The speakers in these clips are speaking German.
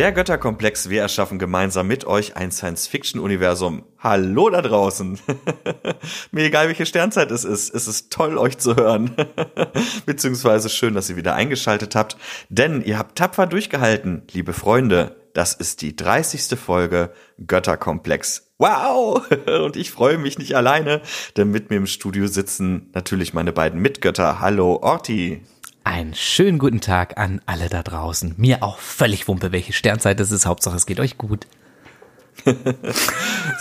Der Götterkomplex, wir erschaffen gemeinsam mit euch ein Science-Fiction-Universum. Hallo da draußen. Mir egal, welche Sternzeit es ist, es ist toll, euch zu hören. Beziehungsweise schön, dass ihr wieder eingeschaltet habt, denn ihr habt tapfer durchgehalten, liebe Freunde. Das ist die 30. Folge Götterkomplex. Wow! Und ich freue mich nicht alleine, denn mit mir im Studio sitzen natürlich meine beiden Mitgötter. Hallo Orti. Einen schönen guten Tag an alle da draußen. Mir auch völlig wumpe, welche Sternzeit es ist. Hauptsache, es geht euch gut.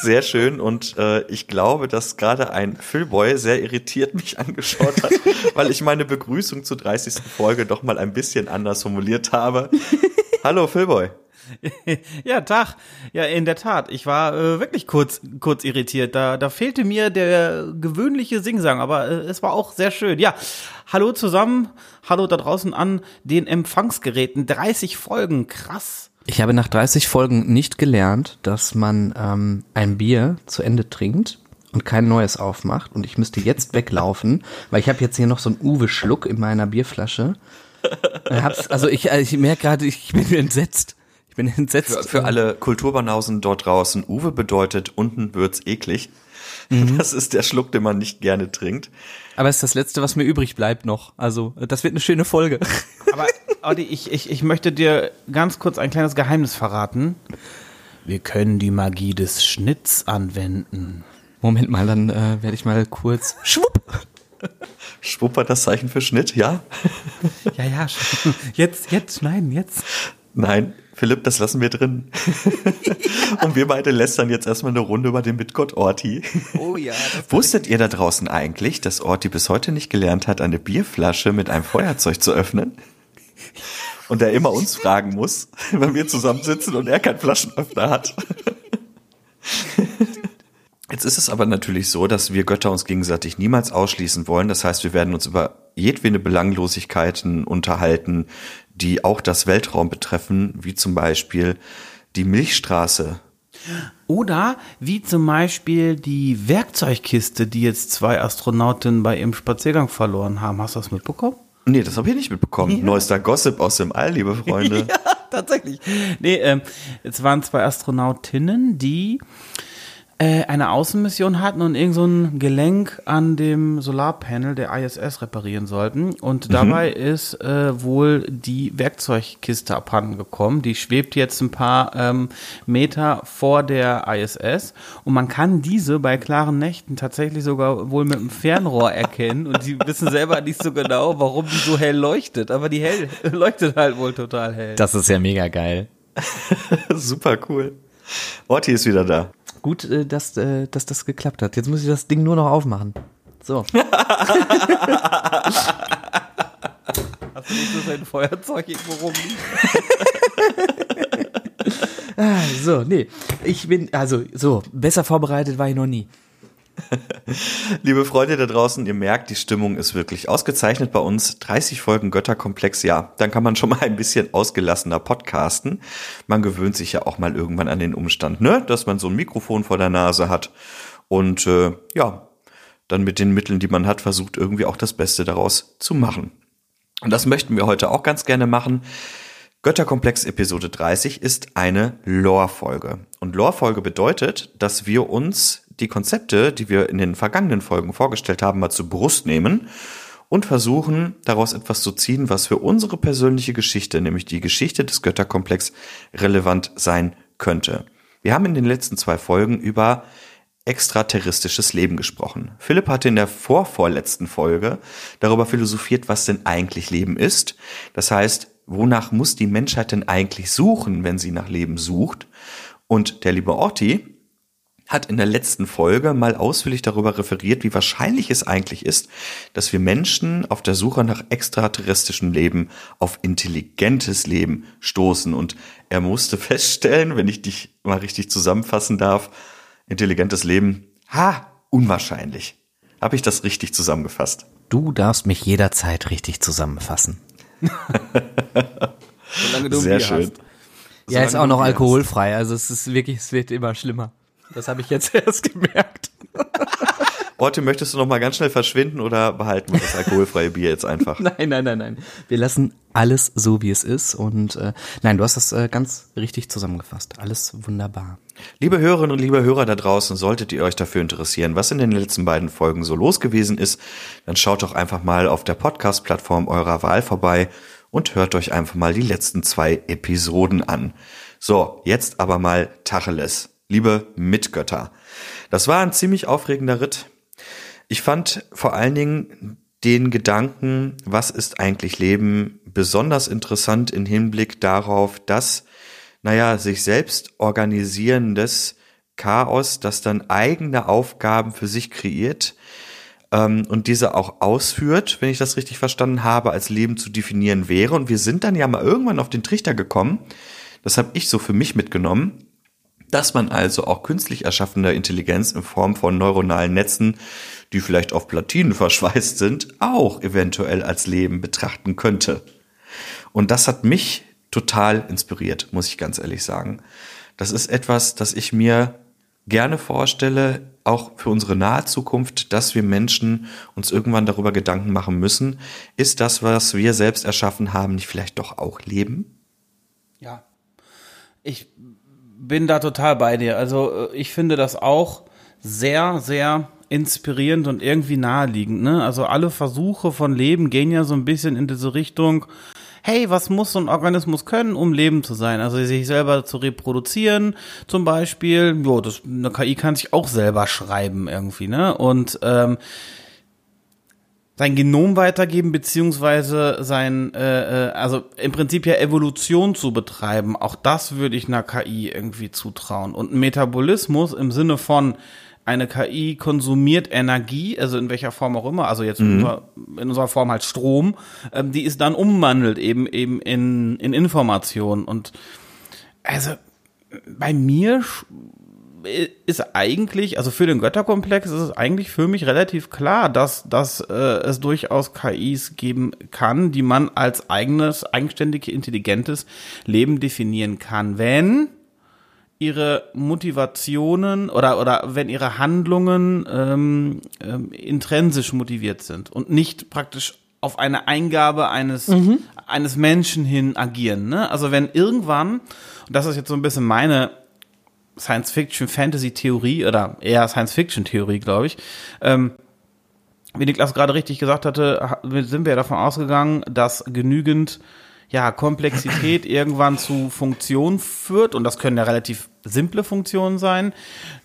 sehr schön und äh, ich glaube, dass gerade ein Philboy sehr irritiert mich angeschaut hat, weil ich meine Begrüßung zur 30. Folge doch mal ein bisschen anders formuliert habe. Hallo Philboy. ja, Tag. Ja, in der Tat. Ich war äh, wirklich kurz, kurz irritiert. Da, da fehlte mir der gewöhnliche Singsang, aber äh, es war auch sehr schön. Ja, hallo zusammen. Hallo da draußen an den Empfangsgeräten. 30 Folgen, krass. Ich habe nach 30 Folgen nicht gelernt, dass man ähm, ein Bier zu Ende trinkt und kein neues aufmacht. Und ich müsste jetzt weglaufen, weil ich habe jetzt hier noch so einen Uwe-Schluck in meiner Bierflasche. also ich, also ich merke gerade, ich bin entsetzt bin entsetzt. Für, für alle Kulturbanausen dort draußen, Uwe bedeutet, unten wird's eklig. Mhm. Das ist der Schluck, den man nicht gerne trinkt. Aber es ist das Letzte, was mir übrig bleibt noch. Also, das wird eine schöne Folge. Aber, Audi, ich, ich, ich möchte dir ganz kurz ein kleines Geheimnis verraten. Wir können die Magie des Schnitts anwenden. Moment mal, dann äh, werde ich mal kurz. Schwupp! Schwupp war das Zeichen für Schnitt, ja? Ja, ja, jetzt, jetzt schneiden, jetzt. Nein, Philipp, das lassen wir drin. Und wir beide lästern jetzt erstmal eine Runde über den Mitgott Orti. Oh ja. Wusstet ihr da draußen eigentlich, dass Orti bis heute nicht gelernt hat, eine Bierflasche mit einem Feuerzeug zu öffnen? Und er immer uns fragen muss, wenn wir zusammensitzen und er keinen Flaschenöffner hat. Jetzt ist es aber natürlich so, dass wir Götter uns gegenseitig niemals ausschließen wollen. Das heißt, wir werden uns über jedwede Belanglosigkeiten unterhalten, die auch das Weltraum betreffen, wie zum Beispiel die Milchstraße. Oder wie zum Beispiel die Werkzeugkiste, die jetzt zwei Astronautinnen bei ihrem Spaziergang verloren haben. Hast du das mitbekommen? Nee, das habe ich nicht mitbekommen. Ja. Neuester Gossip aus dem All, liebe Freunde. ja, tatsächlich. Nee, ähm, es waren zwei Astronautinnen, die äh, eine Außenmission hatten und irgend so ein Gelenk an dem Solarpanel der ISS reparieren sollten. Und mhm. dabei ist äh, wohl die Werkzeugkiste abhanden gekommen. Die schwebt jetzt ein paar ähm, Meter vor der ISS. Und man kann diese bei klaren Nächten tatsächlich sogar wohl mit einem Fernrohr erkennen. Und die wissen selber nicht so genau, warum die so hell leuchtet. Aber die hell leuchtet halt wohl total hell. Das ist ja mega geil. Super cool. Orti ist wieder da. Gut, äh, dass, äh, dass das geklappt hat. Jetzt muss ich das Ding nur noch aufmachen. So. Hast du nicht so sein Feuerzeug irgendwo rumliegen? ah, so, nee. Ich bin, also, so, besser vorbereitet war ich noch nie. Liebe Freunde da draußen, ihr merkt, die Stimmung ist wirklich ausgezeichnet bei uns. 30 Folgen Götterkomplex, ja, dann kann man schon mal ein bisschen ausgelassener podcasten. Man gewöhnt sich ja auch mal irgendwann an den Umstand, ne, dass man so ein Mikrofon vor der Nase hat und äh, ja, dann mit den Mitteln, die man hat, versucht irgendwie auch das Beste daraus zu machen. Und das möchten wir heute auch ganz gerne machen. Götterkomplex Episode 30 ist eine Lore-Folge. Und Lore-Folge bedeutet, dass wir uns die Konzepte, die wir in den vergangenen Folgen vorgestellt haben, mal zur Brust nehmen und versuchen, daraus etwas zu ziehen, was für unsere persönliche Geschichte, nämlich die Geschichte des Götterkomplex, relevant sein könnte. Wir haben in den letzten zwei Folgen über extraterrestrisches Leben gesprochen. Philipp hatte in der vorvorletzten Folge darüber philosophiert, was denn eigentlich Leben ist. Das heißt, wonach muss die Menschheit denn eigentlich suchen, wenn sie nach Leben sucht? Und der liebe Orti hat in der letzten Folge mal ausführlich darüber referiert, wie wahrscheinlich es eigentlich ist, dass wir Menschen auf der Suche nach extraterrestrischem Leben auf intelligentes Leben stoßen. Und er musste feststellen, wenn ich dich mal richtig zusammenfassen darf, intelligentes Leben, ha, unwahrscheinlich. Habe ich das richtig zusammengefasst? Du darfst mich jederzeit richtig zusammenfassen. Solange du Sehr schön. Hast. Ja, ist auch noch alkoholfrei, also es ist wirklich, es wird immer schlimmer. Das habe ich jetzt erst gemerkt. Orte, möchtest du noch mal ganz schnell verschwinden oder behalten wir das alkoholfreie Bier jetzt einfach? Nein, nein, nein, nein. Wir lassen alles so, wie es ist. Und äh, nein, du hast das äh, ganz richtig zusammengefasst. Alles wunderbar. Liebe Hörerinnen und liebe Hörer da draußen, solltet ihr euch dafür interessieren, was in den letzten beiden Folgen so los gewesen ist, dann schaut doch einfach mal auf der Podcast-Plattform eurer Wahl vorbei und hört euch einfach mal die letzten zwei Episoden an. So, jetzt aber mal Tacheles. Liebe Mitgötter. Das war ein ziemlich aufregender Ritt. Ich fand vor allen Dingen den Gedanken, was ist eigentlich Leben, besonders interessant im Hinblick darauf, dass, naja, sich selbst organisierendes Chaos, das dann eigene Aufgaben für sich kreiert ähm, und diese auch ausführt, wenn ich das richtig verstanden habe, als Leben zu definieren wäre. Und wir sind dann ja mal irgendwann auf den Trichter gekommen, das habe ich so für mich mitgenommen, dass man also auch künstlich erschaffene Intelligenz in Form von neuronalen Netzen, die vielleicht auf Platinen verschweißt sind, auch eventuell als Leben betrachten könnte. Und das hat mich total inspiriert, muss ich ganz ehrlich sagen. Das ist etwas, das ich mir gerne vorstelle, auch für unsere nahe Zukunft, dass wir Menschen uns irgendwann darüber Gedanken machen müssen, ist das, was wir selbst erschaffen haben, nicht vielleicht doch auch Leben? Ja. Ich bin da total bei dir. Also äh, ich finde das auch sehr, sehr inspirierend und irgendwie naheliegend. Ne? Also alle Versuche von Leben gehen ja so ein bisschen in diese Richtung, hey, was muss so ein Organismus können, um Leben zu sein? Also sich selber zu reproduzieren zum Beispiel. Jo, das, eine KI kann sich auch selber schreiben irgendwie. ne? Und ähm, sein Genom weitergeben, beziehungsweise sein, äh, äh, also im Prinzip ja Evolution zu betreiben. Auch das würde ich einer KI irgendwie zutrauen. Und Metabolismus im Sinne von eine KI konsumiert Energie, also in welcher Form auch immer, also jetzt mhm. in, unserer, Form halt Strom, ähm, die ist dann umwandelt eben eben in, in Information. Und also bei mir ist eigentlich, also für den Götterkomplex ist es eigentlich für mich relativ klar, dass, dass äh, es durchaus KIs geben kann, die man als eigenes, eigenständig intelligentes Leben definieren kann, wenn ihre Motivationen oder oder wenn ihre Handlungen ähm, ähm, intrinsisch motiviert sind und nicht praktisch auf eine Eingabe eines mhm. eines Menschen hin agieren. Ne? Also wenn irgendwann, und das ist jetzt so ein bisschen meine Science-Fiction-Fantasy-Theorie oder eher Science-Fiction-Theorie, glaube ich. Ähm, wie Niklas gerade richtig gesagt hatte, sind wir davon ausgegangen, dass genügend ja, Komplexität irgendwann zu Funktionen führt und das können ja relativ simple Funktionen sein.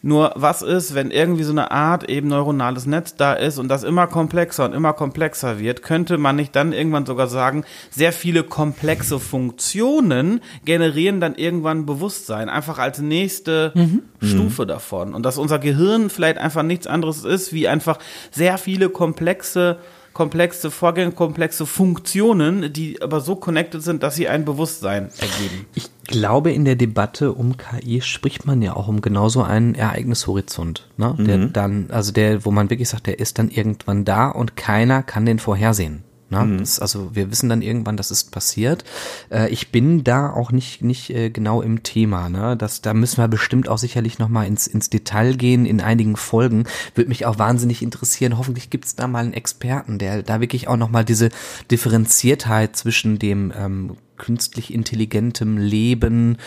Nur was ist, wenn irgendwie so eine Art eben neuronales Netz da ist und das immer komplexer und immer komplexer wird, könnte man nicht dann irgendwann sogar sagen, sehr viele komplexe Funktionen generieren dann irgendwann Bewusstsein, einfach als nächste mhm. Stufe davon. Und dass unser Gehirn vielleicht einfach nichts anderes ist, wie einfach sehr viele komplexe komplexe Vorgänge, komplexe Funktionen, die aber so connected sind, dass sie ein Bewusstsein ergeben. Ich glaube, in der Debatte um KI spricht man ja auch um genauso einen Ereignishorizont, ne? Der mhm. dann, also der, wo man wirklich sagt, der ist dann irgendwann da und keiner kann den vorhersehen. Ne? Mhm. Das, also wir wissen dann irgendwann, das ist passiert. Äh, ich bin da auch nicht nicht äh, genau im Thema. Ne? Das, da müssen wir bestimmt auch sicherlich noch mal ins ins Detail gehen in einigen Folgen. Würde mich auch wahnsinnig interessieren. Hoffentlich gibt es da mal einen Experten, der da wirklich auch noch mal diese Differenziertheit zwischen dem ähm, künstlich intelligentem Leben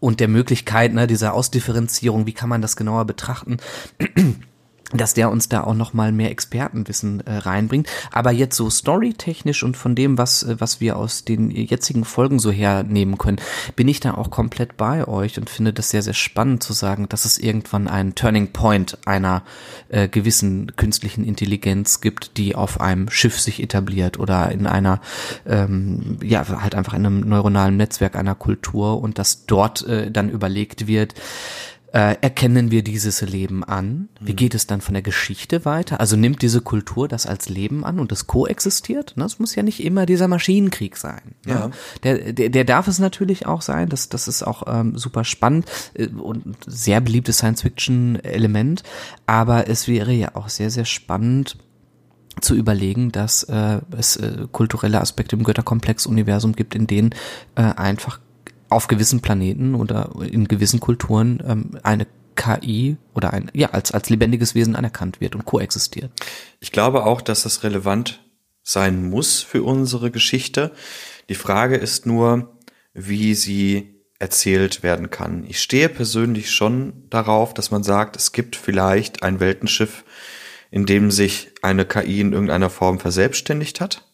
und der Möglichkeit ne, dieser Ausdifferenzierung. Wie kann man das genauer betrachten? Dass der uns da auch noch mal mehr Expertenwissen äh, reinbringt. Aber jetzt so storytechnisch und von dem, was äh, was wir aus den jetzigen Folgen so hernehmen können, bin ich da auch komplett bei euch und finde das sehr sehr spannend zu sagen, dass es irgendwann einen Turning Point einer äh, gewissen künstlichen Intelligenz gibt, die auf einem Schiff sich etabliert oder in einer ähm, ja halt einfach in einem neuronalen Netzwerk einer Kultur und dass dort äh, dann überlegt wird äh, erkennen wir dieses Leben an? Wie mhm. geht es dann von der Geschichte weiter? Also nimmt diese Kultur das als Leben an und das koexistiert? Das muss ja nicht immer dieser Maschinenkrieg sein. Ja. ja. Der, der, der darf es natürlich auch sein. Das, das ist auch ähm, super spannend äh, und sehr beliebtes Science-Fiction-Element. Aber es wäre ja auch sehr, sehr spannend, zu überlegen, dass äh, es äh, kulturelle Aspekte im Götterkomplex-Universum gibt, in denen äh, einfach auf gewissen Planeten oder in gewissen Kulturen ähm, eine KI oder ein, ja, als, als lebendiges Wesen anerkannt wird und koexistiert. Ich glaube auch, dass das relevant sein muss für unsere Geschichte. Die Frage ist nur, wie sie erzählt werden kann. Ich stehe persönlich schon darauf, dass man sagt, es gibt vielleicht ein Weltenschiff, in dem sich eine KI in irgendeiner Form verselbstständigt hat.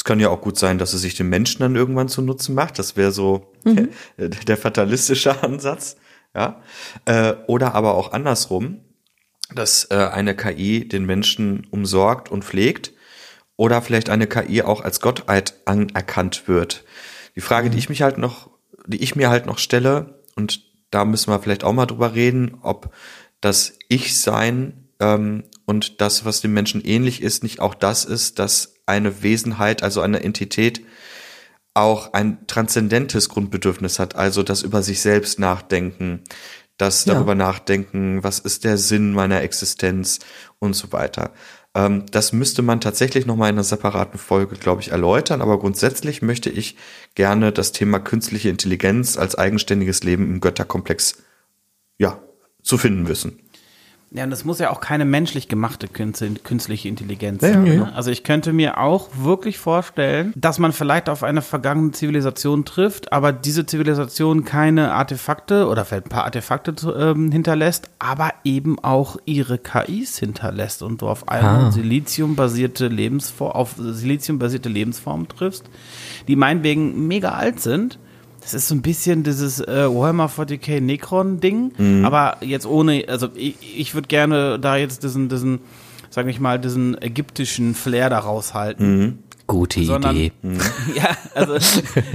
Es kann ja auch gut sein, dass es sich den Menschen dann irgendwann zu Nutzen macht. Das wäre so mhm. der, der, fatalistische Ansatz. Ja. Äh, oder aber auch andersrum, dass äh, eine KI den Menschen umsorgt und pflegt oder vielleicht eine KI auch als Gottheit anerkannt wird. Die Frage, die mhm. ich mich halt noch, die ich mir halt noch stelle, und da müssen wir vielleicht auch mal drüber reden, ob das Ich-Sein ähm, und das, was dem Menschen ähnlich ist, nicht auch das ist, dass eine Wesenheit, also eine Entität, auch ein transzendentes Grundbedürfnis hat, also das über sich selbst nachdenken, das darüber ja. nachdenken, was ist der Sinn meiner Existenz und so weiter. Ähm, das müsste man tatsächlich nochmal in einer separaten Folge, glaube ich, erläutern. Aber grundsätzlich möchte ich gerne das Thema künstliche Intelligenz als eigenständiges Leben im Götterkomplex, ja, zu finden wissen. Ja, und das muss ja auch keine menschlich gemachte künstliche Intelligenz sein. Ja, ja. Ne? Also ich könnte mir auch wirklich vorstellen, dass man vielleicht auf eine vergangene Zivilisation trifft, aber diese Zivilisation keine Artefakte oder vielleicht ein paar Artefakte ähm, hinterlässt, aber eben auch ihre KIs hinterlässt und du auf eine ah. Silizium-basierte Lebensform, auf Silizium-basierte Lebensformen triffst, die meinetwegen mega alt sind das ist so ein bisschen dieses äh, Warhammer 40k Necron-Ding, mhm. aber jetzt ohne, also ich, ich würde gerne da jetzt diesen, diesen, sag ich mal, diesen ägyptischen Flair da raushalten. Mhm. Gute Sondern, Idee. Mhm. ja, also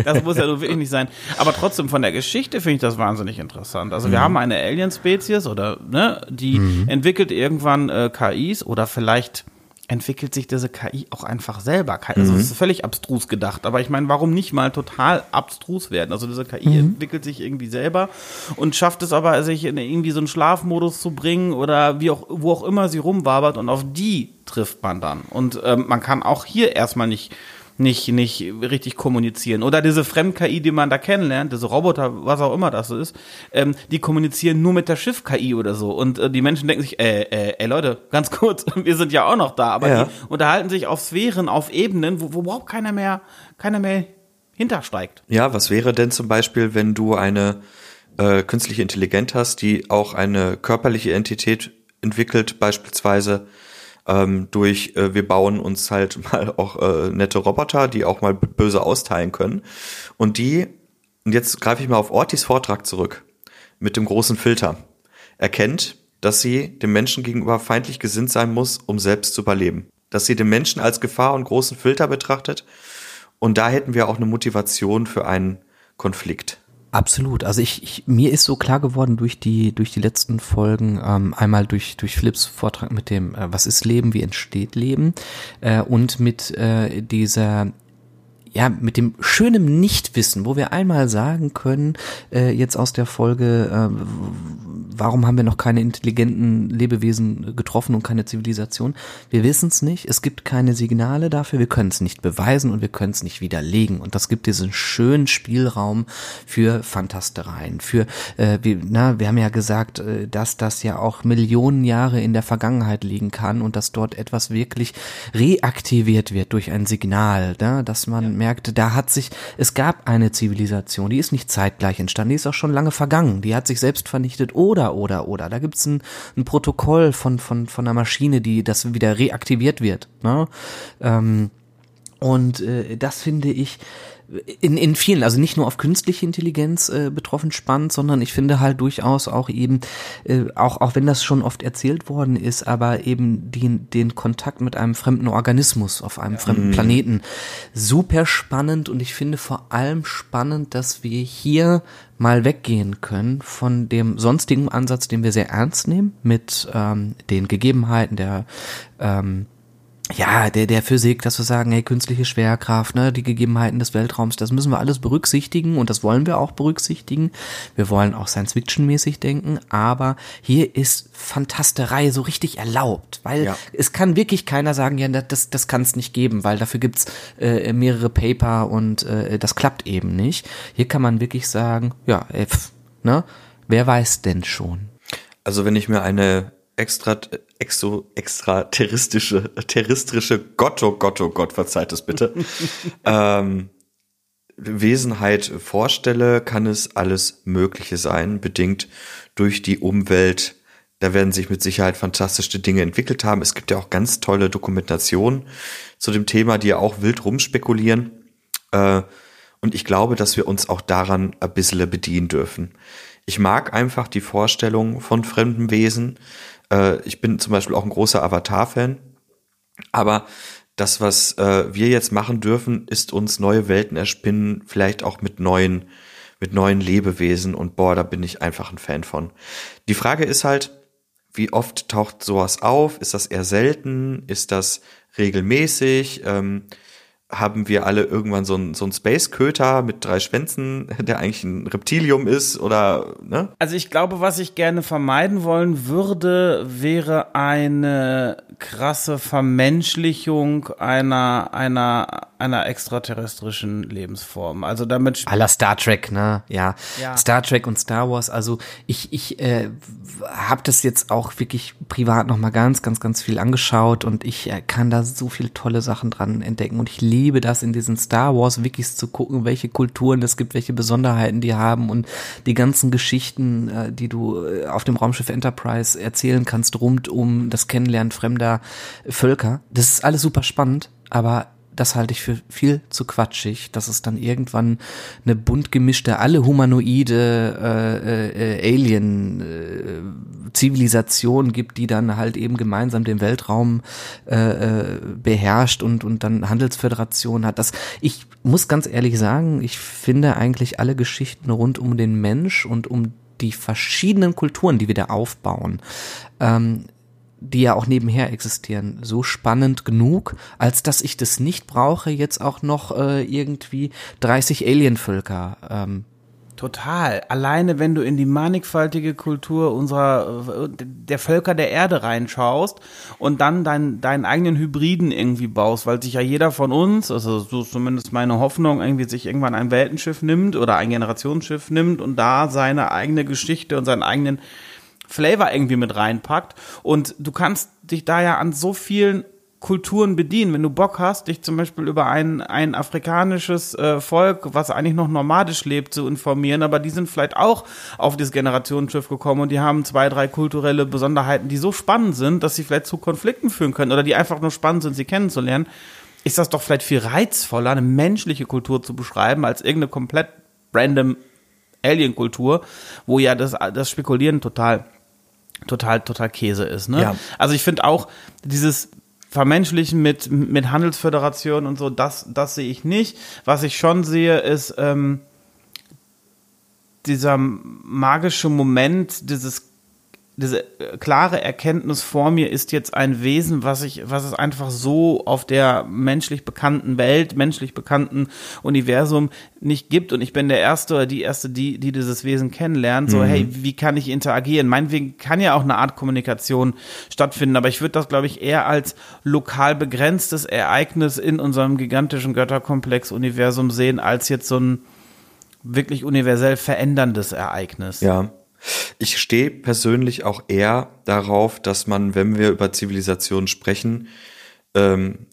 das muss ja nur wirklich nicht sein. Aber trotzdem von der Geschichte finde ich das wahnsinnig interessant. Also wir mhm. haben eine Alien-Spezies oder ne, die mhm. entwickelt irgendwann äh, KIs oder vielleicht entwickelt sich diese KI auch einfach selber. Also mhm. es ist völlig abstrus gedacht. Aber ich meine, warum nicht mal total abstrus werden? Also diese KI mhm. entwickelt sich irgendwie selber und schafft es aber, sich in irgendwie so einen Schlafmodus zu bringen oder wie auch, wo auch immer sie rumwabert und auf die trifft man dann. Und ähm, man kann auch hier erstmal nicht nicht, nicht richtig kommunizieren. Oder diese Fremd-KI, die man da kennenlernt, diese Roboter, was auch immer das ist, ähm, die kommunizieren nur mit der Schiff-KI oder so. Und äh, die Menschen denken sich, äh, äh, ey Leute, ganz kurz, wir sind ja auch noch da. Aber ja. die unterhalten sich auf Sphären, auf Ebenen, wo, wo überhaupt keiner mehr, keiner mehr hintersteigt. Ja, was wäre denn zum Beispiel, wenn du eine äh, künstliche Intelligenz hast, die auch eine körperliche Entität entwickelt, beispielsweise ähm, durch, äh, wir bauen uns halt mal auch äh, nette Roboter, die auch mal böse austeilen können. Und die, und jetzt greife ich mal auf Ortis Vortrag zurück, mit dem großen Filter, erkennt, dass sie dem Menschen gegenüber feindlich gesinnt sein muss, um selbst zu überleben. Dass sie den Menschen als Gefahr und großen Filter betrachtet. Und da hätten wir auch eine Motivation für einen Konflikt. Absolut. Also ich, ich mir ist so klar geworden durch die durch die letzten Folgen ähm, einmal durch durch Philips Vortrag mit dem äh, Was ist Leben, wie entsteht Leben äh, und mit äh, dieser ja, mit dem schönen Nichtwissen, wo wir einmal sagen können, äh, jetzt aus der Folge, äh, warum haben wir noch keine intelligenten Lebewesen getroffen und keine Zivilisation? Wir wissen es nicht, es gibt keine Signale dafür, wir können es nicht beweisen und wir können es nicht widerlegen. Und das gibt diesen schönen Spielraum für Fantastereien, für, äh, wie, na, wir haben ja gesagt, äh, dass das ja auch Millionen Jahre in der Vergangenheit liegen kann und dass dort etwas wirklich reaktiviert wird durch ein Signal, da, dass man ja merkt, da hat sich, es gab eine Zivilisation, die ist nicht zeitgleich entstanden, die ist auch schon lange vergangen, die hat sich selbst vernichtet oder, oder, oder. Da gibt's ein, ein Protokoll von, von, von einer Maschine, die das wieder reaktiviert wird. Ne? Ähm, und äh, das finde ich, in, in vielen, also nicht nur auf künstliche Intelligenz äh, betroffen spannend, sondern ich finde halt durchaus auch eben, äh, auch, auch wenn das schon oft erzählt worden ist, aber eben den, den Kontakt mit einem fremden Organismus auf einem fremden mhm. Planeten super spannend und ich finde vor allem spannend, dass wir hier mal weggehen können von dem sonstigen Ansatz, den wir sehr ernst nehmen, mit ähm, den Gegebenheiten der ähm, ja, der, der Physik, dass wir sagen, hey, künstliche Schwerkraft, ne, die Gegebenheiten des Weltraums, das müssen wir alles berücksichtigen und das wollen wir auch berücksichtigen. Wir wollen auch Science-Fiction-mäßig denken, aber hier ist Fantasterei so richtig erlaubt, weil ja. es kann wirklich keiner sagen, ja, das, das kann es nicht geben, weil dafür gibt's äh, mehrere Paper und äh, das klappt eben nicht. Hier kann man wirklich sagen, ja, ey, pff, ne, wer weiß denn schon? Also wenn ich mir eine extra, exo, extraterrestrische, terrestrische Gott, oh Gott, oh Gott, verzeiht es bitte, ähm, Wesenheit vorstelle, kann es alles Mögliche sein, bedingt durch die Umwelt. Da werden sich mit Sicherheit fantastische Dinge entwickelt haben. Es gibt ja auch ganz tolle Dokumentationen zu dem Thema, die ja auch wild rumspekulieren. Äh, und ich glaube, dass wir uns auch daran ein bisschen bedienen dürfen. Ich mag einfach die Vorstellung von fremden Wesen. Äh, ich bin zum Beispiel auch ein großer Avatar-Fan. Aber das, was äh, wir jetzt machen dürfen, ist uns neue Welten erspinnen, vielleicht auch mit neuen, mit neuen Lebewesen. Und boah, da bin ich einfach ein Fan von. Die Frage ist halt, wie oft taucht sowas auf? Ist das eher selten? Ist das regelmäßig? Ähm, haben wir alle irgendwann so ein, so Space-Köter mit drei Schwänzen, der eigentlich ein Reptilium ist oder, ne? Also ich glaube, was ich gerne vermeiden wollen würde, wäre eine krasse Vermenschlichung einer, einer, einer extraterrestrischen Lebensform. Also damit. Aller Star Trek, ne? Ja. ja. Star Trek und Star Wars. Also ich, ich äh, habe das jetzt auch wirklich privat nochmal ganz, ganz, ganz viel angeschaut und ich äh, kann da so viele tolle Sachen dran entdecken und ich liebe das in diesen Star Wars Wikis zu gucken, welche Kulturen es gibt, welche Besonderheiten die haben und die ganzen Geschichten, äh, die du äh, auf dem Raumschiff Enterprise erzählen kannst rund um das Kennenlernen fremder Völker. Das ist alles super spannend, aber das halte ich für viel zu quatschig, dass es dann irgendwann eine bunt gemischte, alle humanoide äh, äh, Alien-Zivilisation äh, gibt, die dann halt eben gemeinsam den Weltraum äh, äh, beherrscht und, und dann Handelsföderation hat. Das, ich muss ganz ehrlich sagen, ich finde eigentlich alle Geschichten rund um den Mensch und um die verschiedenen Kulturen, die wir da aufbauen, ähm, die ja auch nebenher existieren, so spannend genug, als dass ich das nicht brauche, jetzt auch noch äh, irgendwie 30 Alienvölker ähm, Total. Alleine wenn du in die mannigfaltige Kultur unserer der Völker der Erde reinschaust und dann dein, deinen eigenen Hybriden irgendwie baust, weil sich ja jeder von uns, also so zumindest meine Hoffnung, irgendwie sich irgendwann ein Weltenschiff nimmt oder ein Generationsschiff nimmt und da seine eigene Geschichte und seinen eigenen Flavor irgendwie mit reinpackt. Und du kannst dich da ja an so vielen Kulturen bedienen. Wenn du Bock hast, dich zum Beispiel über ein, ein afrikanisches äh, Volk, was eigentlich noch nomadisch lebt, zu informieren, aber die sind vielleicht auch auf das Generationenschiff gekommen und die haben zwei, drei kulturelle Besonderheiten, die so spannend sind, dass sie vielleicht zu Konflikten führen können oder die einfach nur spannend sind, sie kennenzulernen, ist das doch vielleicht viel reizvoller, eine menschliche Kultur zu beschreiben, als irgendeine komplett random Alien-Kultur, wo ja das, das Spekulieren total total, total Käse ist. Ne? Ja. Also ich finde auch dieses Vermenschlichen mit, mit Handelsföderation und so, das, das sehe ich nicht. Was ich schon sehe, ist ähm, dieser magische Moment, dieses diese äh, klare Erkenntnis vor mir ist jetzt ein Wesen, was ich, was es einfach so auf der menschlich bekannten Welt, menschlich bekannten Universum nicht gibt. Und ich bin der Erste oder die Erste, die, die dieses Wesen kennenlernt. So, mhm. hey, wie kann ich interagieren? Meinetwegen kann ja auch eine Art Kommunikation stattfinden, aber ich würde das, glaube ich, eher als lokal begrenztes Ereignis in unserem gigantischen Götterkomplex-Universum sehen, als jetzt so ein wirklich universell veränderndes Ereignis. Ja. Ich stehe persönlich auch eher darauf, dass man, wenn wir über Zivilisation sprechen, ähm,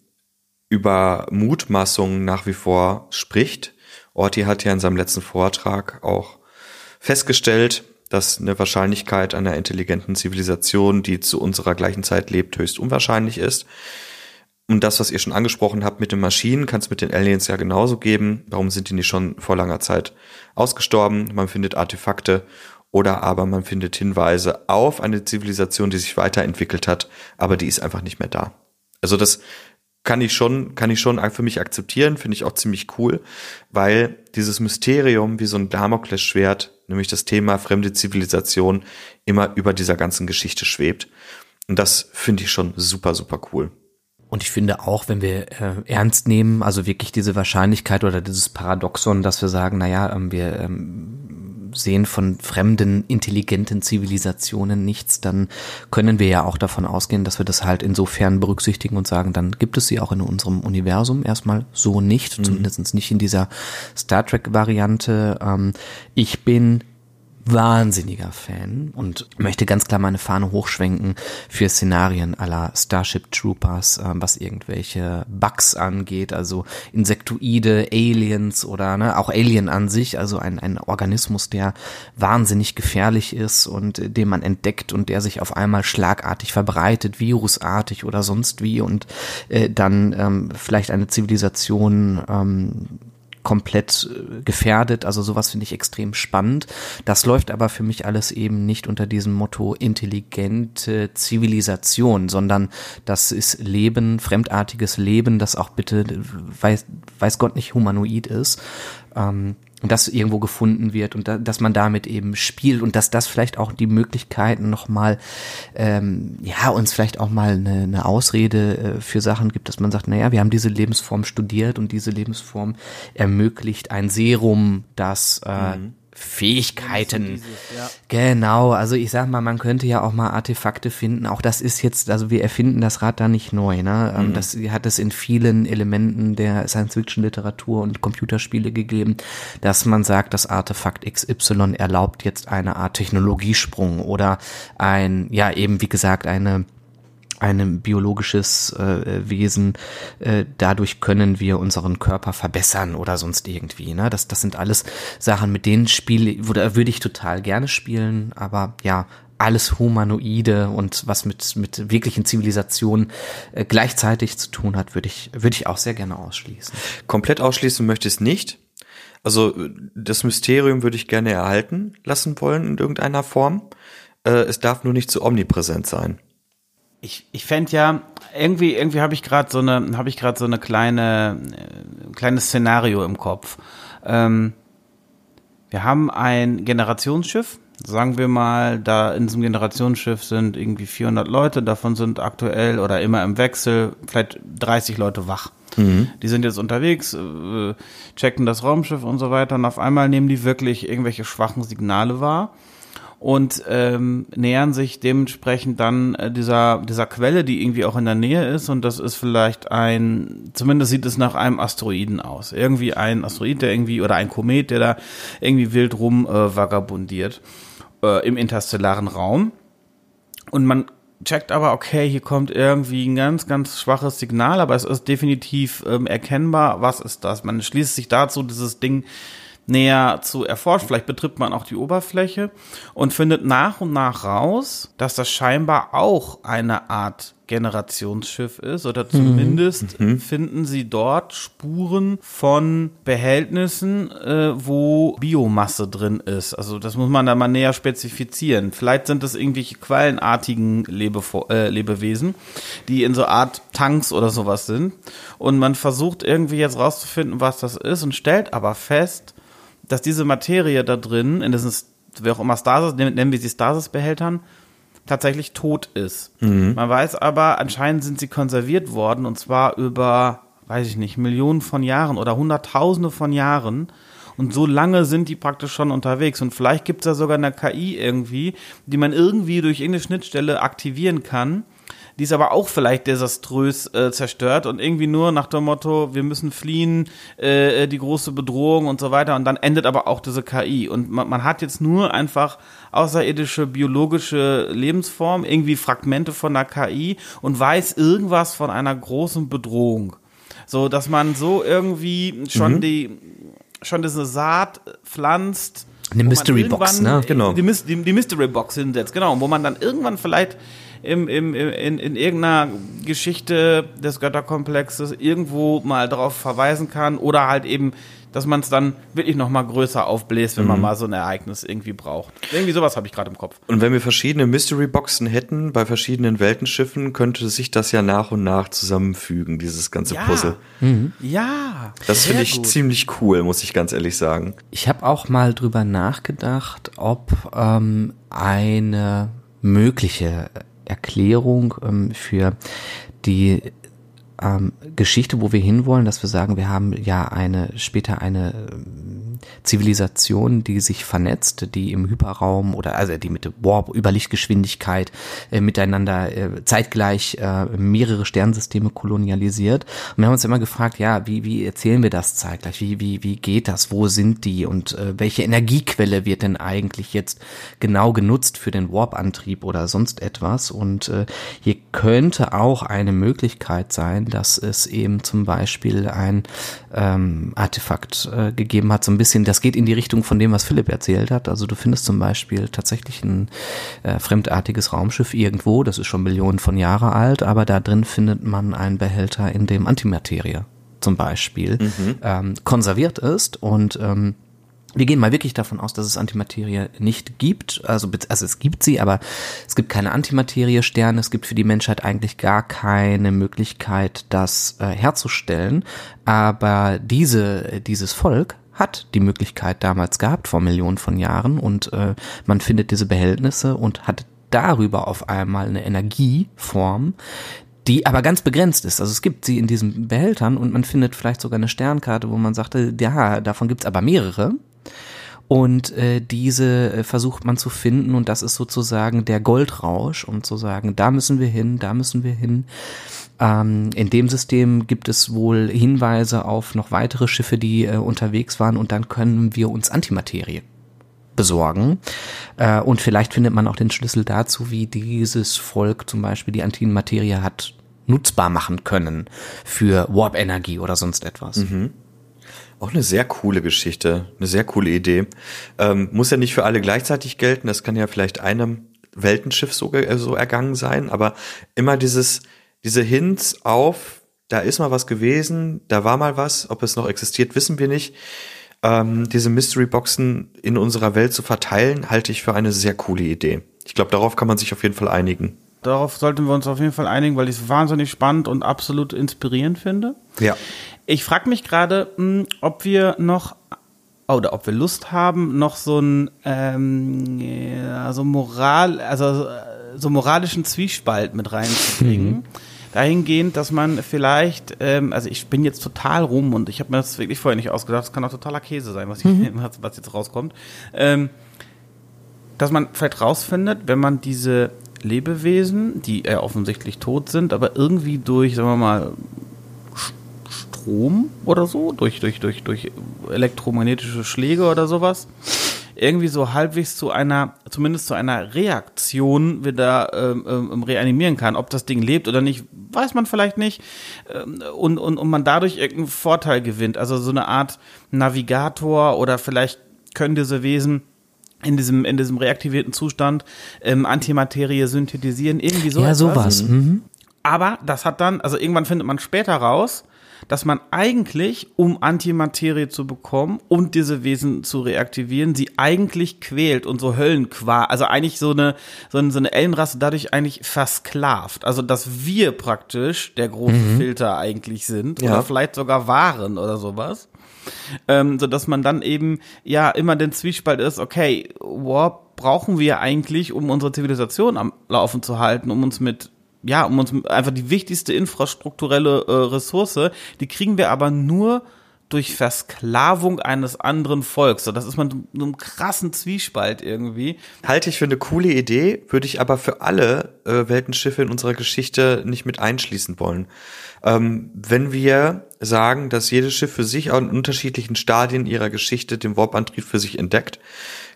über Mutmaßungen nach wie vor spricht. Orti hat ja in seinem letzten Vortrag auch festgestellt, dass eine Wahrscheinlichkeit einer intelligenten Zivilisation, die zu unserer gleichen Zeit lebt, höchst unwahrscheinlich ist. Und das, was ihr schon angesprochen habt mit den Maschinen, kann es mit den Aliens ja genauso geben. Warum sind die nicht schon vor langer Zeit ausgestorben? Man findet Artefakte oder aber man findet Hinweise auf eine Zivilisation, die sich weiterentwickelt hat, aber die ist einfach nicht mehr da. Also das kann ich schon, kann ich schon für mich akzeptieren, finde ich auch ziemlich cool, weil dieses Mysterium wie so ein Damoklesschwert, nämlich das Thema fremde Zivilisation, immer über dieser ganzen Geschichte schwebt. Und das finde ich schon super, super cool. Und ich finde auch, wenn wir äh, ernst nehmen, also wirklich diese Wahrscheinlichkeit oder dieses Paradoxon, dass wir sagen, naja, ähm, wir ähm, sehen von fremden, intelligenten Zivilisationen nichts, dann können wir ja auch davon ausgehen, dass wir das halt insofern berücksichtigen und sagen, dann gibt es sie auch in unserem Universum erstmal so nicht, mhm. zumindest nicht in dieser Star Trek-Variante. Ähm, ich bin wahnsinniger Fan und möchte ganz klar meine Fahne hochschwenken für Szenarien aller Starship Troopers, äh, was irgendwelche Bugs angeht, also Insektoide, Aliens oder ne, auch Alien an sich, also ein, ein Organismus, der wahnsinnig gefährlich ist und äh, den man entdeckt und der sich auf einmal schlagartig verbreitet, virusartig oder sonst wie und äh, dann ähm, vielleicht eine Zivilisation ähm, komplett äh, gefährdet. Also sowas finde ich extrem spannend. Das läuft aber für mich alles eben nicht unter diesem Motto intelligente Zivilisation, sondern das ist Leben, fremdartiges Leben, das auch bitte weiß, weiß Gott nicht humanoid ist. Ähm, und das irgendwo gefunden wird und da, dass man damit eben spielt und dass das vielleicht auch die Möglichkeiten nochmal, ähm, ja, uns vielleicht auch mal eine, eine Ausrede äh, für Sachen gibt, dass man sagt, naja, wir haben diese Lebensform studiert und diese Lebensform ermöglicht ein Serum, das äh, mhm Fähigkeiten. Dieses, ja. Genau, also ich sag mal, man könnte ja auch mal Artefakte finden. Auch das ist jetzt, also wir erfinden das Rad da nicht neu. Ne? Ähm, mhm. Das hat es in vielen Elementen der Science-Fiction-Literatur und Computerspiele gegeben, dass man sagt, das Artefakt XY erlaubt jetzt eine Art Technologiesprung oder ein, ja eben wie gesagt, eine ein biologisches äh, Wesen, äh, dadurch können wir unseren Körper verbessern oder sonst irgendwie. Ne? Das, das sind alles Sachen, mit denen spiele, würde, ich total gerne spielen, aber ja, alles Humanoide und was mit, mit wirklichen Zivilisationen äh, gleichzeitig zu tun hat, würde ich, würde ich auch sehr gerne ausschließen. Komplett ausschließen möchte ich es nicht. Also das Mysterium würde ich gerne erhalten lassen wollen in irgendeiner Form. Äh, es darf nur nicht zu omnipräsent sein ich, ich fände ja, irgendwie, irgendwie habe ich gerade so eine, habe ich gerade so eine kleine, äh, kleines Szenario im Kopf. Ähm, wir haben ein Generationsschiff, sagen wir mal, da in diesem Generationsschiff sind irgendwie 400 Leute, davon sind aktuell oder immer im Wechsel vielleicht 30 Leute wach. Mhm. Die sind jetzt unterwegs, äh, checken das Raumschiff und so weiter und auf einmal nehmen die wirklich irgendwelche schwachen Signale wahr und ähm, nähern sich dementsprechend dann äh, dieser, dieser Quelle, die irgendwie auch in der Nähe ist. Und das ist vielleicht ein, zumindest sieht es nach einem Asteroiden aus. Irgendwie ein Asteroid, der irgendwie, oder ein Komet, der da irgendwie wild rum äh, vagabundiert äh, im interstellaren Raum. Und man checkt aber, okay, hier kommt irgendwie ein ganz, ganz schwaches Signal, aber es ist definitiv ähm, erkennbar, was ist das? Man schließt sich dazu, dieses Ding näher zu erforschen. Vielleicht betritt man auch die Oberfläche und findet nach und nach raus, dass das scheinbar auch eine Art Generationsschiff ist oder zumindest mhm. mhm. finden sie dort Spuren von Behältnissen, äh, wo Biomasse drin ist. Also das muss man da mal näher spezifizieren. Vielleicht sind das irgendwelche quallenartigen Lebefo äh, Lebewesen, die in so Art Tanks oder sowas sind. Und man versucht irgendwie jetzt rauszufinden, was das ist und stellt aber fest, dass diese Materie da drin, in diesen, wie auch immer Stasis, nennen wir sie Stasis-Behältern, tatsächlich tot ist. Mhm. Man weiß aber, anscheinend sind sie konserviert worden und zwar über, weiß ich nicht, Millionen von Jahren oder Hunderttausende von Jahren. Und so lange sind die praktisch schon unterwegs. Und vielleicht gibt es da sogar eine KI irgendwie, die man irgendwie durch irgendeine Schnittstelle aktivieren kann, die ist aber auch vielleicht desaströs äh, zerstört und irgendwie nur nach dem Motto, wir müssen fliehen, äh, die große Bedrohung und so weiter. Und dann endet aber auch diese KI. Und man, man hat jetzt nur einfach außerirdische biologische Lebensform, irgendwie Fragmente von der KI und weiß irgendwas von einer großen Bedrohung. So, dass man so irgendwie schon mhm. die, schon diese Saat pflanzt. Eine Mystery Box, ne? Genau. Die, die, die Mystery Box hinsetzt, genau. Wo man dann irgendwann vielleicht im, im, in, in irgendeiner Geschichte des Götterkomplexes irgendwo mal darauf verweisen kann oder halt eben dass man es dann wirklich noch mal größer aufbläst, wenn mhm. man mal so ein Ereignis irgendwie braucht. Irgendwie sowas habe ich gerade im Kopf. Und wenn wir verschiedene Mystery Boxen hätten bei verschiedenen Weltenschiffen, könnte sich das ja nach und nach zusammenfügen, dieses ganze ja. Puzzle. Mhm. Ja. Das finde ich gut. ziemlich cool, muss ich ganz ehrlich sagen. Ich habe auch mal drüber nachgedacht, ob ähm, eine mögliche Erklärung ähm, für die ähm, Geschichte, wo wir hinwollen, dass wir sagen, wir haben ja eine später eine ähm, Zivilisation, die sich vernetzt, die im Hyperraum oder also die mit Warp über Lichtgeschwindigkeit äh, miteinander äh, zeitgleich äh, mehrere Sternsysteme kolonialisiert. Und wir haben uns immer gefragt, ja, wie wie erzählen wir das zeitgleich? Wie wie wie geht das? Wo sind die und äh, welche Energiequelle wird denn eigentlich jetzt genau genutzt für den Warp-Antrieb oder sonst etwas? Und äh, hier könnte auch eine Möglichkeit sein, dass es eben zum Beispiel ein ähm, Artefakt äh, gegeben hat, so ein bisschen, das geht in die Richtung von dem, was Philipp erzählt hat. Also du findest zum Beispiel tatsächlich ein äh, fremdartiges Raumschiff irgendwo, das ist schon Millionen von Jahre alt, aber da drin findet man einen Behälter, in dem Antimaterie zum Beispiel mhm. ähm, konserviert ist und ähm, wir gehen mal wirklich davon aus, dass es Antimaterie nicht gibt. Also, also es gibt sie, aber es gibt keine Antimaterie-Sterne. Es gibt für die Menschheit eigentlich gar keine Möglichkeit, das äh, herzustellen. Aber diese, dieses Volk hat die Möglichkeit damals gehabt, vor Millionen von Jahren. Und äh, man findet diese Behältnisse und hat darüber auf einmal eine Energieform, die aber ganz begrenzt ist. Also es gibt sie in diesen Behältern und man findet vielleicht sogar eine Sternkarte, wo man sagte, ja, davon gibt's aber mehrere. Und äh, diese äh, versucht man zu finden und das ist sozusagen der Goldrausch und zu sagen, da müssen wir hin, da müssen wir hin. Ähm, in dem System gibt es wohl Hinweise auf noch weitere Schiffe, die äh, unterwegs waren und dann können wir uns Antimaterie besorgen. Äh, und vielleicht findet man auch den Schlüssel dazu, wie dieses Volk zum Beispiel die Antimaterie hat nutzbar machen können für Warp-Energie oder sonst etwas. Mhm. Auch eine sehr coole Geschichte, eine sehr coole Idee. Ähm, muss ja nicht für alle gleichzeitig gelten, das kann ja vielleicht einem Weltenschiff so, äh, so ergangen sein, aber immer dieses, diese Hints auf, da ist mal was gewesen, da war mal was, ob es noch existiert, wissen wir nicht. Ähm, diese Mystery Boxen in unserer Welt zu verteilen, halte ich für eine sehr coole Idee. Ich glaube, darauf kann man sich auf jeden Fall einigen. Darauf sollten wir uns auf jeden Fall einigen, weil ich es wahnsinnig spannend und absolut inspirierend finde. Ja. Ich frage mich gerade, hm, ob wir noch oder ob wir Lust haben, noch so ein ähm, ja, so Moral, also so moralischen Zwiespalt mit reinzubringen. Mhm. Dahingehend, dass man vielleicht, ähm, also ich bin jetzt total rum und ich habe mir das wirklich vorher nicht ausgedacht, das kann auch totaler Käse sein, was, ich, mhm. was, was jetzt rauskommt. Ähm, dass man vielleicht rausfindet, wenn man diese Lebewesen, die äh, offensichtlich tot sind, aber irgendwie durch, sagen wir mal, Strom oder so, durch, durch, durch, durch elektromagnetische Schläge oder sowas, irgendwie so halbwegs zu einer, zumindest zu einer Reaktion wieder ähm, ähm, reanimieren kann. Ob das Ding lebt oder nicht, weiß man vielleicht nicht. Ähm, und, und, und man dadurch irgendeinen Vorteil gewinnt. Also so eine Art Navigator oder vielleicht können diese Wesen in diesem, in diesem reaktivierten Zustand ähm, Antimaterie synthetisieren, irgendwie so. Ja, sowas. Mhm. Aber das hat dann, also irgendwann findet man später raus, dass man eigentlich, um Antimaterie zu bekommen und diese Wesen zu reaktivieren, sie eigentlich quält und so Höllenqual, also eigentlich so eine, so eine, so eine Ellenrasse dadurch eigentlich versklavt. Also, dass wir praktisch der große mhm. Filter eigentlich sind ja. oder vielleicht sogar waren oder sowas. Ähm, so dass man dann eben ja immer den Zwiespalt ist, okay, Warp brauchen wir eigentlich, um unsere Zivilisation am Laufen zu halten, um uns mit ja, um uns einfach die wichtigste infrastrukturelle äh, Ressource, die kriegen wir aber nur durch Versklavung eines anderen Volks. So, das ist man so einem krassen Zwiespalt irgendwie. Halte ich für eine coole Idee, würde ich aber für alle äh, Weltenschiffe in unserer Geschichte nicht mit einschließen wollen. Ähm, wenn wir sagen, dass jedes Schiff für sich auch in unterschiedlichen Stadien ihrer Geschichte den Warp-Antrieb für sich entdeckt,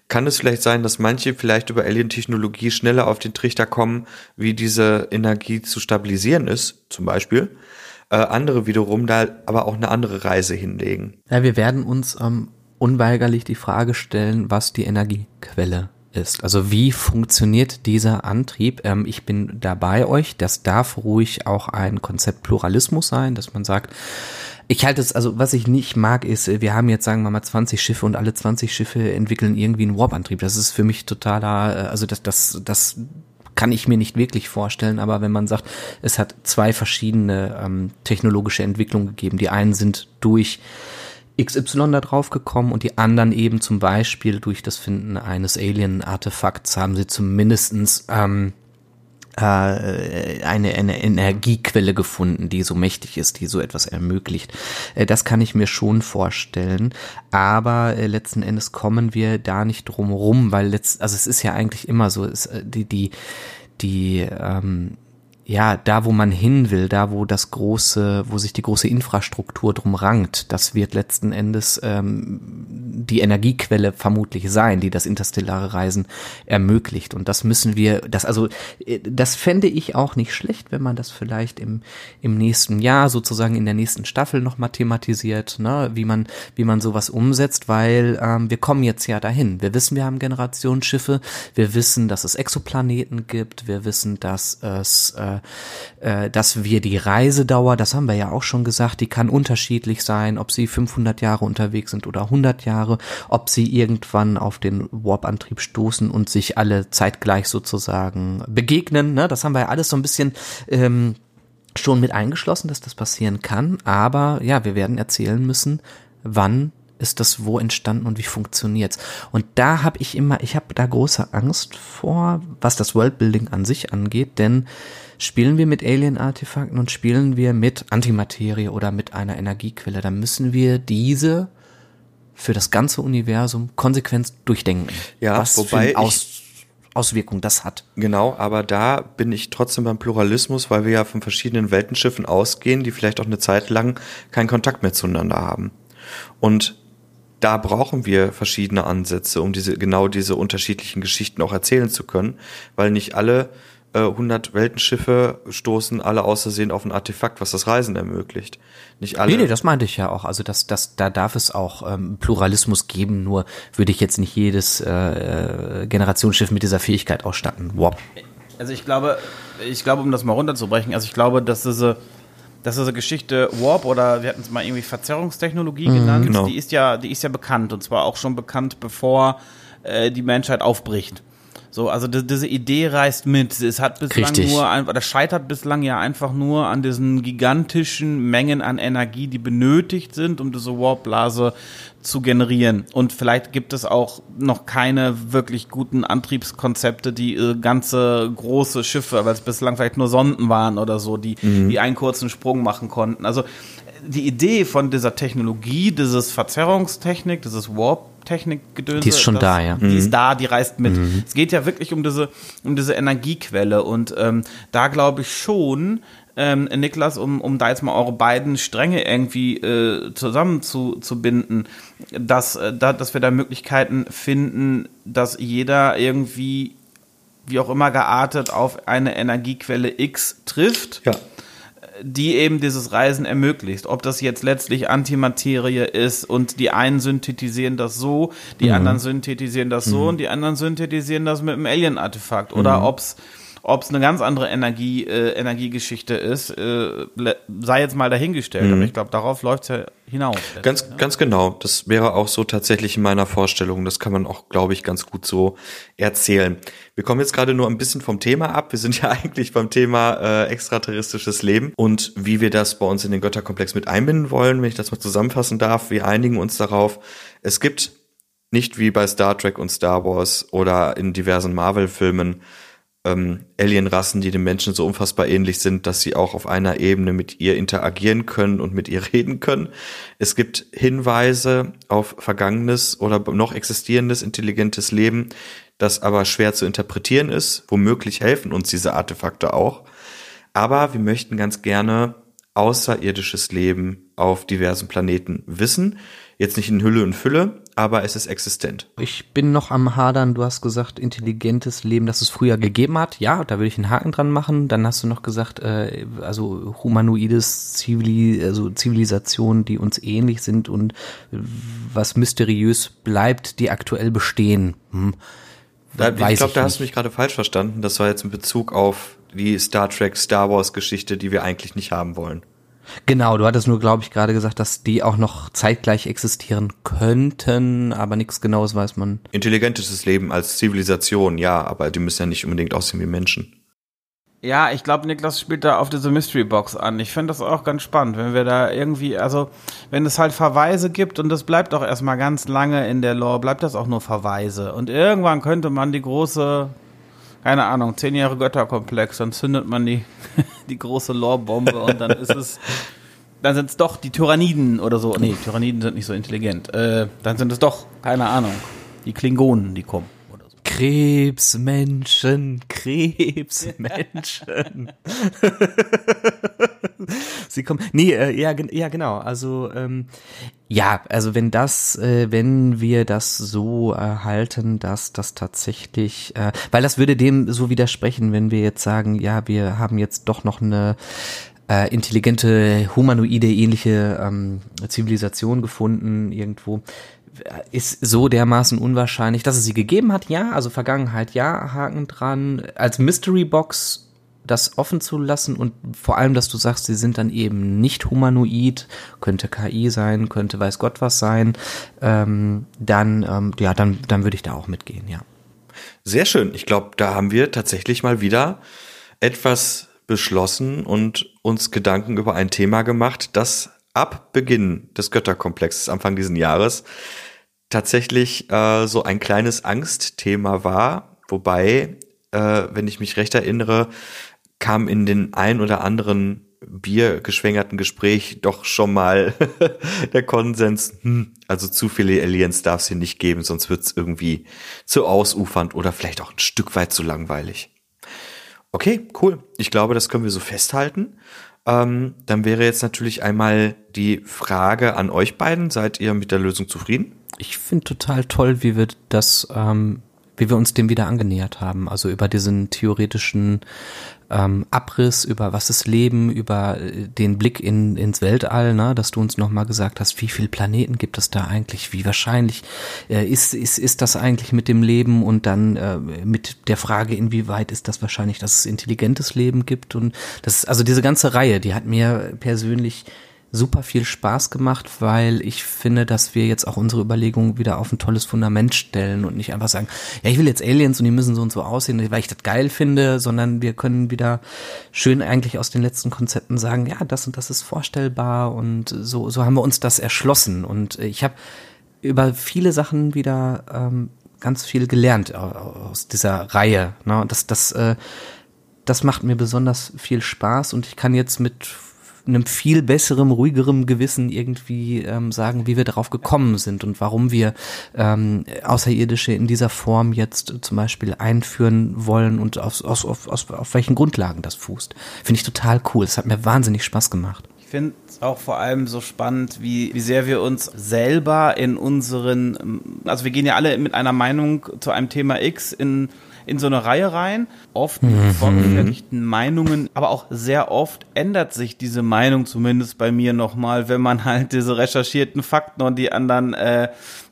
kann es vielleicht sein, dass manche vielleicht über Alien-Technologie schneller auf den Trichter kommen, wie diese Energie zu stabilisieren ist, zum Beispiel. Äh, andere wiederum da aber auch eine andere Reise hinlegen. Ja, wir werden uns ähm, unweigerlich die Frage stellen, was die Energiequelle ist. Also wie funktioniert dieser Antrieb? Ähm, ich bin da bei euch. Das darf ruhig auch ein Konzept Pluralismus sein, dass man sagt, ich halte es, also was ich nicht mag, ist, wir haben jetzt, sagen wir mal, 20 Schiffe und alle 20 Schiffe entwickeln irgendwie einen Warp-Antrieb. Das ist für mich totaler, äh, also das, das, das kann ich mir nicht wirklich vorstellen, aber wenn man sagt, es hat zwei verschiedene ähm, technologische Entwicklungen gegeben. Die einen sind durch XY da drauf gekommen und die anderen eben zum Beispiel durch das Finden eines Alien-Artefakts haben sie zumindestens ähm, äh, eine, eine Energiequelle gefunden, die so mächtig ist, die so etwas ermöglicht. Äh, das kann ich mir schon vorstellen, aber äh, letzten Endes kommen wir da nicht drum rum, weil letzt, also es ist ja eigentlich immer so, es, äh, die die die ähm, ja, da wo man hin will, da wo das große, wo sich die große Infrastruktur drum rankt, das wird letzten Endes ähm, die Energiequelle vermutlich sein, die das interstellare Reisen ermöglicht. Und das müssen wir, das also, äh, das fände ich auch nicht schlecht, wenn man das vielleicht im im nächsten Jahr sozusagen in der nächsten Staffel noch mal thematisiert, ne, wie man wie man sowas umsetzt, weil ähm, wir kommen jetzt ja dahin. Wir wissen, wir haben Generationsschiffe, wir wissen, dass es Exoplaneten gibt, wir wissen, dass es äh, äh, dass wir die Reisedauer, das haben wir ja auch schon gesagt, die kann unterschiedlich sein, ob sie 500 Jahre unterwegs sind oder 100 Jahre, ob sie irgendwann auf den Warp-Antrieb stoßen und sich alle zeitgleich sozusagen begegnen. Ne? Das haben wir ja alles so ein bisschen ähm, schon mit eingeschlossen, dass das passieren kann. Aber ja, wir werden erzählen müssen, wann ist das wo entstanden und wie funktioniert's? Und da habe ich immer, ich habe da große Angst vor, was das Worldbuilding an sich angeht, denn spielen wir mit Alien-Artefakten und spielen wir mit Antimaterie oder mit einer Energiequelle, dann müssen wir diese für das ganze Universum konsequent durchdenken. Ja, was wobei für Aus Auswirkung das hat. Genau, aber da bin ich trotzdem beim Pluralismus, weil wir ja von verschiedenen Weltenschiffen ausgehen, die vielleicht auch eine Zeit lang keinen Kontakt mehr zueinander haben. Und da brauchen wir verschiedene Ansätze, um diese genau diese unterschiedlichen Geschichten auch erzählen zu können, weil nicht alle äh, 100 Weltenschiffe stoßen alle außersehen auf ein Artefakt, was das Reisen ermöglicht. Nicht alle. Nee, nee, das meinte ich ja auch. Also das, das, da darf es auch ähm, Pluralismus geben, nur würde ich jetzt nicht jedes äh, äh Generationsschiff mit dieser Fähigkeit ausstatten. Wow. Also ich glaube, ich glaube, um das mal runterzubrechen, also ich glaube, dass diese das ist eine Geschichte Warp oder wir hatten es mal irgendwie Verzerrungstechnologie mhm, genannt. Genau. Die ist ja, die ist ja bekannt und zwar auch schon bekannt, bevor äh, die Menschheit aufbricht. So, also die, diese Idee reist mit. Es hat bislang Richtig. nur, das scheitert bislang ja einfach nur an diesen gigantischen Mengen an Energie, die benötigt sind, um diese Warpblase zu generieren. Und vielleicht gibt es auch noch keine wirklich guten Antriebskonzepte, die äh, ganze große Schiffe, weil es bislang vielleicht nur Sonden waren oder so, die, mhm. die einen kurzen Sprung machen konnten. Also die Idee von dieser Technologie, dieses Verzerrungstechnik, dieses Warp Technikgedönse. Die ist schon das, da, ja. Die ist mhm. da, die reist mit. Mhm. Es geht ja wirklich um diese, um diese Energiequelle und ähm, da glaube ich schon, ähm, Niklas, um, um da jetzt mal eure beiden Stränge irgendwie äh, zusammen zu, zu binden, dass, äh, da, dass wir da Möglichkeiten finden, dass jeder irgendwie, wie auch immer geartet, auf eine Energiequelle X trifft. Ja die eben dieses Reisen ermöglicht. Ob das jetzt letztlich Antimaterie ist und die einen synthetisieren das so, die mhm. anderen synthetisieren das so mhm. und die anderen synthetisieren das mit einem Alien-Artefakt. Oder mhm. ob's ob es eine ganz andere Energie, äh, Energiegeschichte ist, äh, sei jetzt mal dahingestellt. Mhm. Aber ich glaube, darauf läuft es ja hinaus. Ganz, ja. ganz genau. Das wäre auch so tatsächlich in meiner Vorstellung. Das kann man auch, glaube ich, ganz gut so erzählen. Wir kommen jetzt gerade nur ein bisschen vom Thema ab. Wir sind ja eigentlich beim Thema äh, extraterrestrisches Leben und wie wir das bei uns in den Götterkomplex mit einbinden wollen, wenn ich das mal zusammenfassen darf. Wir einigen uns darauf. Es gibt nicht wie bei Star Trek und Star Wars oder in diversen Marvel-Filmen ähm, Alienrassen, die den Menschen so unfassbar ähnlich sind, dass sie auch auf einer Ebene mit ihr interagieren können und mit ihr reden können. Es gibt Hinweise auf vergangenes oder noch existierendes intelligentes Leben, das aber schwer zu interpretieren ist. Womöglich helfen uns diese Artefakte auch. Aber wir möchten ganz gerne außerirdisches Leben auf diversen Planeten wissen. Jetzt nicht in Hülle und Fülle, aber es ist existent. Ich bin noch am Hadern, du hast gesagt, intelligentes Leben, das es früher gegeben hat. Ja, da würde ich einen Haken dran machen. Dann hast du noch gesagt, äh, also humanoides Zivili also Zivilisationen, die uns ähnlich sind und was mysteriös bleibt, die aktuell bestehen. Hm. Da, ich glaube, da hast du mich gerade falsch verstanden. Das war jetzt in Bezug auf die Star Trek, Star Wars Geschichte, die wir eigentlich nicht haben wollen. Genau, du hattest nur, glaube ich, gerade gesagt, dass die auch noch zeitgleich existieren könnten, aber nichts Genaues weiß man. Intelligentes Leben als Zivilisation, ja, aber die müssen ja nicht unbedingt aussehen wie Menschen. Ja, ich glaube, Niklas spielt da auf diese Mystery Box an. Ich finde das auch ganz spannend, wenn wir da irgendwie, also wenn es halt Verweise gibt und das bleibt auch erstmal ganz lange in der Lore, bleibt das auch nur Verweise. Und irgendwann könnte man die große keine Ahnung, zehn Jahre Götterkomplex, dann zündet man die, die große Lorbombe und dann ist es, dann sind es doch die Tyranniden oder so. Nee, Tyranniden sind nicht so intelligent. Äh, dann sind es doch, keine Ahnung, die Klingonen, die kommen. Krebsmenschen, Krebsmenschen. Sie kommen. Nee, äh, ja, ja, genau. Also ähm, ja, also wenn das, äh, wenn wir das so erhalten, dass das tatsächlich, äh, weil das würde dem so widersprechen, wenn wir jetzt sagen, ja, wir haben jetzt doch noch eine äh, intelligente, humanoide ähnliche ähm, Zivilisation gefunden irgendwo. Ist so dermaßen unwahrscheinlich, dass es sie gegeben hat, ja, also Vergangenheit, ja, Haken dran, als Mystery Box das offen zu lassen und vor allem, dass du sagst, sie sind dann eben nicht humanoid, könnte KI sein, könnte weiß Gott was sein, ähm, dann, ähm, ja, dann, dann würde ich da auch mitgehen, ja. Sehr schön. Ich glaube, da haben wir tatsächlich mal wieder etwas beschlossen und uns Gedanken über ein Thema gemacht, das ab Beginn des Götterkomplexes Anfang diesen Jahres tatsächlich äh, so ein kleines Angstthema war, wobei, äh, wenn ich mich recht erinnere, kam in den ein oder anderen biergeschwängerten Gespräch doch schon mal der Konsens, hm, also zu viele Aliens darf es hier nicht geben, sonst wird es irgendwie zu ausufernd oder vielleicht auch ein Stück weit zu langweilig. Okay, cool. Ich glaube, das können wir so festhalten. Ähm, dann wäre jetzt natürlich einmal die Frage an euch beiden. Seid ihr mit der Lösung zufrieden? Ich finde total toll, wie wir das, ähm, wie wir uns dem wieder angenähert haben. Also über diesen theoretischen ähm, Abriss, über was ist Leben, über äh, den Blick in, ins Weltall, ne, dass du uns nochmal gesagt hast, wie viele Planeten gibt es da eigentlich, wie wahrscheinlich äh, ist, ist, ist das eigentlich mit dem Leben und dann äh, mit der Frage, inwieweit ist das wahrscheinlich, dass es intelligentes Leben gibt und das, also diese ganze Reihe, die hat mir persönlich super viel Spaß gemacht, weil ich finde, dass wir jetzt auch unsere Überlegungen wieder auf ein tolles Fundament stellen und nicht einfach sagen, ja, ich will jetzt Aliens und die müssen so und so aussehen, weil ich das geil finde, sondern wir können wieder schön eigentlich aus den letzten Konzepten sagen, ja, das und das ist vorstellbar und so, so haben wir uns das erschlossen und ich habe über viele Sachen wieder ähm, ganz viel gelernt aus dieser Reihe. Ne? Das, das, äh, das macht mir besonders viel Spaß und ich kann jetzt mit einem viel besserem, ruhigerem Gewissen irgendwie ähm, sagen, wie wir darauf gekommen sind und warum wir ähm, Außerirdische in dieser Form jetzt zum Beispiel einführen wollen und aus, aus, auf, aus, auf welchen Grundlagen das fußt. Finde ich total cool. Es hat mir wahnsinnig Spaß gemacht. Ich finde es auch vor allem so spannend, wie, wie sehr wir uns selber in unseren, also wir gehen ja alle mit einer Meinung zu einem Thema X in in so eine Reihe rein, oft mit vorgefertigten Meinungen, aber auch sehr oft ändert sich diese Meinung zumindest bei mir nochmal, wenn man halt diese recherchierten Fakten und die anderen äh,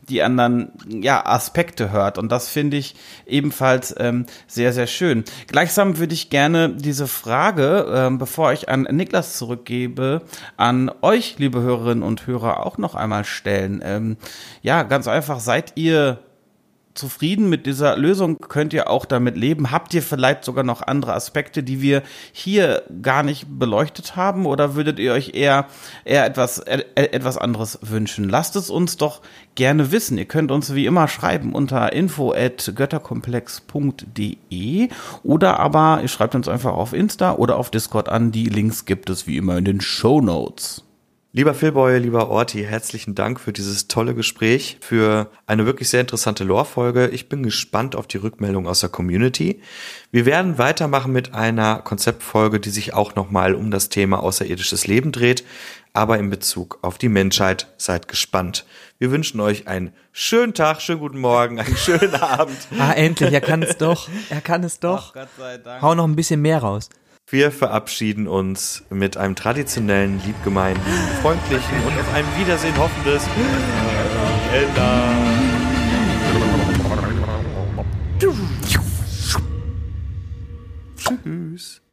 die anderen ja, Aspekte hört. Und das finde ich ebenfalls ähm, sehr, sehr schön. Gleichsam würde ich gerne diese Frage, ähm, bevor ich an Niklas zurückgebe, an euch, liebe Hörerinnen und Hörer, auch noch einmal stellen. Ähm, ja, ganz einfach, seid ihr zufrieden mit dieser Lösung? Könnt ihr auch damit leben? Habt ihr vielleicht sogar noch andere Aspekte, die wir hier gar nicht beleuchtet haben? Oder würdet ihr euch eher, eher etwas, äh, etwas anderes wünschen? Lasst es uns doch gerne wissen. Ihr könnt uns wie immer schreiben unter info at götterkomplex.de oder aber ihr schreibt uns einfach auf Insta oder auf Discord an. Die Links gibt es wie immer in den Show Notes. Lieber Philboy, lieber Orti, herzlichen Dank für dieses tolle Gespräch, für eine wirklich sehr interessante Lore-Folge. Ich bin gespannt auf die Rückmeldung aus der Community. Wir werden weitermachen mit einer Konzeptfolge, die sich auch nochmal um das Thema außerirdisches Leben dreht, aber in Bezug auf die Menschheit. Seid gespannt. Wir wünschen euch einen schönen Tag, schönen guten Morgen, einen schönen Abend. Ah, endlich, er kann es doch. Er kann es doch. Gott sei Dank. Hau noch ein bisschen mehr raus. Wir verabschieden uns mit einem traditionellen, liebgemeinten, freundlichen und auf ein Wiedersehen hoffendes. Tschüss.